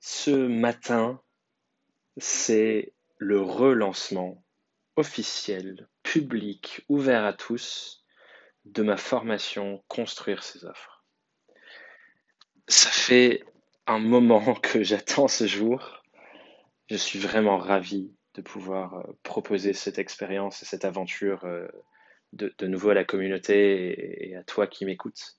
Ce matin, c'est le relancement officiel, public, ouvert à tous de ma formation Construire ses offres. Ça fait un moment que j'attends ce jour. Je suis vraiment ravi de pouvoir euh, proposer cette expérience et cette aventure euh, de, nouveau à la communauté et à toi qui m'écoutes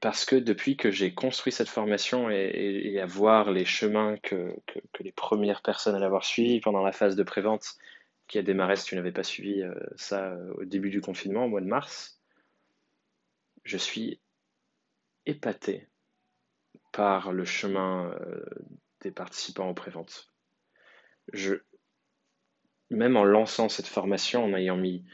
parce que depuis que j'ai construit cette formation et, à voir les chemins que, les premières personnes à l'avoir suivi pendant la phase de prévente qui a démarré si tu n'avais pas suivi euh, ça euh, au début du confinement, au mois de mars, je suis épaté par le chemin euh, des participants aux préventes. Je, même en lançant cette formation, en ayant mis,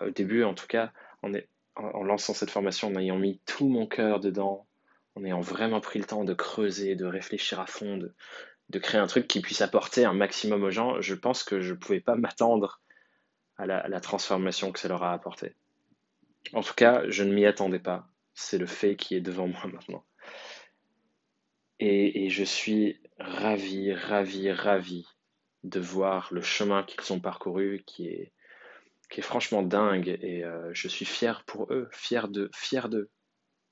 au début en tout cas, en, est, en, lançant cette formation, en ayant mis tout mon cœur dedans, en ayant vraiment pris le temps de creuser, de réfléchir à fond, de, créer un truc qui puisse apporter un maximum aux gens, je pense que je ne pouvais pas m'attendre à la, transformation que ça leur a apporté. En tout cas, je ne m'y attendais pas. C'est le fait qui est devant moi maintenant. Et, et, je suis ravi, ravi, ravi de voir le chemin qu'ils ont parcouru qui est, qui est franchement dingue et euh, je suis fier pour eux, fier de, fier d'eux,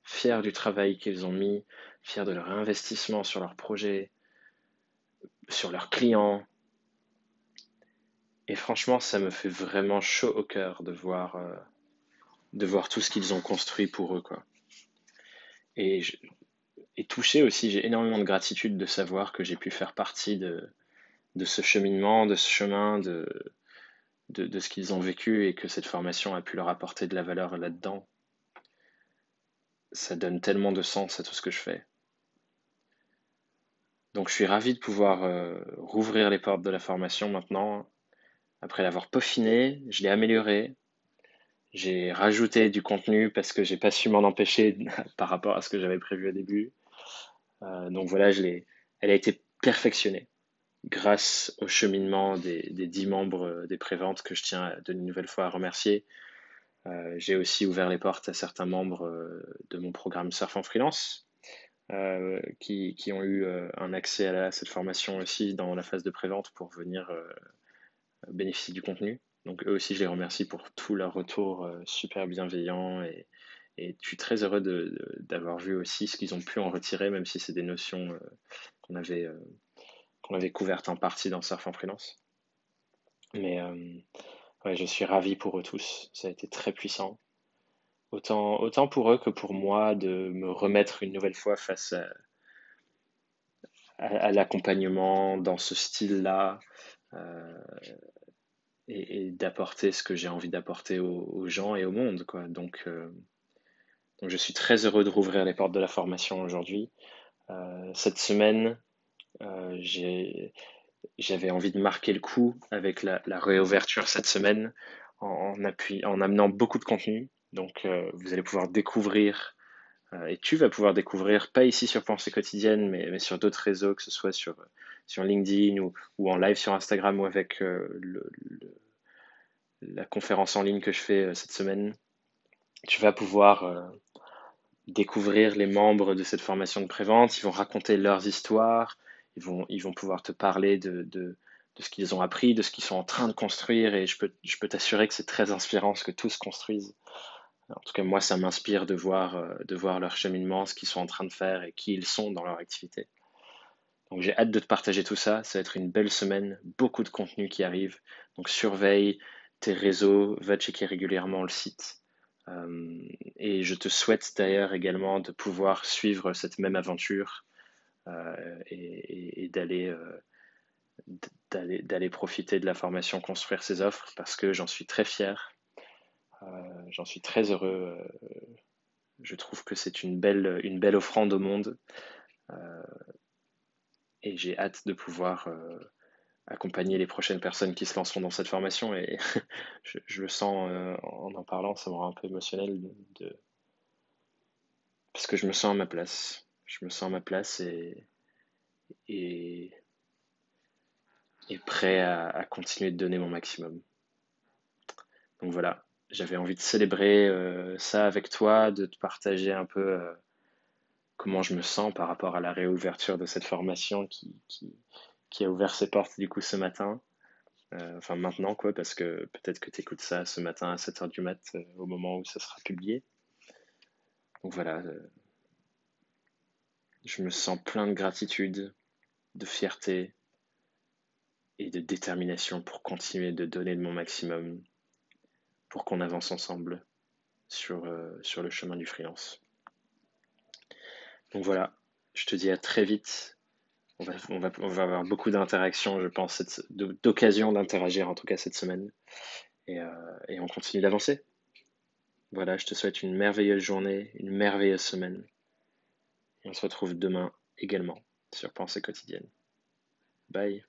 fier du travail qu'ils ont mis, fier de leur investissement sur leur projet, sur leurs clients. Et franchement, ça me fait vraiment chaud au cœur de voir, euh, tout ce qu'ils ont construit pour eux. Et, et touché aussi, j'ai énormément de gratitude de savoir que j'ai pu faire partie de, de ce cheminement, de ce chemin, de, de, ce qu'ils ont vécu et que cette formation a pu leur apporter de la valeur là-dedans. Ça donne tellement de sens à tout ce que je fais. Donc je suis ravi de pouvoir euh, rouvrir les portes de la formation maintenant. Après l'avoir peaufiné, je l'ai amélioré. J'ai rajouté du contenu parce que j'ai pas su m'en empêcher par rapport à ce que j'avais prévu au début. Euh, donc voilà, elle a été perfectionnée grâce au cheminement des, dix membres euh, des préventes que je tiens de nouvelle fois à remercier. Euh, j'ai aussi ouvert les portes à certains membres euh, de mon programme Surf en Freelance qui, ont eu un accès à, cette formation aussi dans la phase de prévente pour venir bénéficier du contenu. Donc eux aussi, je les remercie pour tout leur retour super bienveillant et, et je suis très heureux d'avoir vu aussi ce qu'ils ont pu en retirer, même si c'est des notions qu'on avait qu'on avait couverte en partie dans Surf en freelance. Mais euh, ouais, je suis ravi pour eux tous. Ça a été très puissant. Autant, autant pour eux que pour moi de me remettre une nouvelle fois face à, l'accompagnement dans ce style-là euh, et, d'apporter ce que j'ai envie d'apporter aux, gens et au monde. Quoi. Donc, euh, donc je suis très heureux de rouvrir les portes de la formation aujourd'hui. cette semaine, j'avais envie de marquer le coup avec la, réouverture cette semaine en, en amenant beaucoup de contenu. Donc, euh, vous allez pouvoir découvrir euh, et tu vas pouvoir découvrir, pas ici sur Pensée Quotidienne, mais, sur d'autres réseaux, que ce soit sur, sur LinkedIn ou, en live sur Instagram ou avec la conférence en ligne que je fais cette semaine. Tu vas pouvoir découvrir les membres de cette formation de prévente. Ils vont raconter leurs histoires, ils vont, ils vont pouvoir te parler de, de, de ce qu'ils ont appris, de ce qu'ils sont en train de construire, et je peux, je peux t'assurer que c'est très inspirant ce que tous construisent. En tout cas, moi, ça m'inspire de voir, euh, de voir leur cheminement, ce qu'ils sont en train de faire et qui ils sont dans leur activité. Donc j'ai hâte de te partager tout ça. Ça va être une belle semaine, beaucoup de contenu qui arrive. Donc surveille tes réseaux, va checker régulièrement le site. Euh, et je te souhaite d'ailleurs également de pouvoir suivre cette même aventure euh, et, euh, d'aller d'aller profiter de la formation construire ses offres parce que j'en suis très fier. Euh, j'en suis très heureux je trouve que c'est une belle une belle offrande au monde et j'ai hâte de pouvoir accompagner les prochaines personnes qui se lanceront dans cette formation et je, le sens en en parlant ça me rend un peu émotionnel parce que je me sens à ma place je me sens à ma place et, et, prêt à, continuer de donner mon maximum. Donc voilà, j'avais envie de célébrer euh, ça avec toi, de te partager un peu euh, comment je me sens par rapport à la réouverture de cette formation qui, qui, qui a ouvert ses portes du coup ce matin. Euh, enfin maintenant quoi, parce que peut-être que tu écoutes ça ce matin à 7h du mat au moment où ça sera publié. Donc voilà, je me sens plein de gratitude, de fierté et de détermination pour continuer de donner de mon maximum pour qu'on avance ensemble sur, sur le chemin du freelance. Donc voilà, je te dis à très vite on va, avoir beaucoup d'interactions, je pense, d'occasions d'interagir en tout cas cette semaine. Euh, et, on continue d'avancer. Voilà, je te souhaite une merveilleuse journée, une merveilleuse semaine. On se retrouve demain également sur Pensée quotidienne. Bye.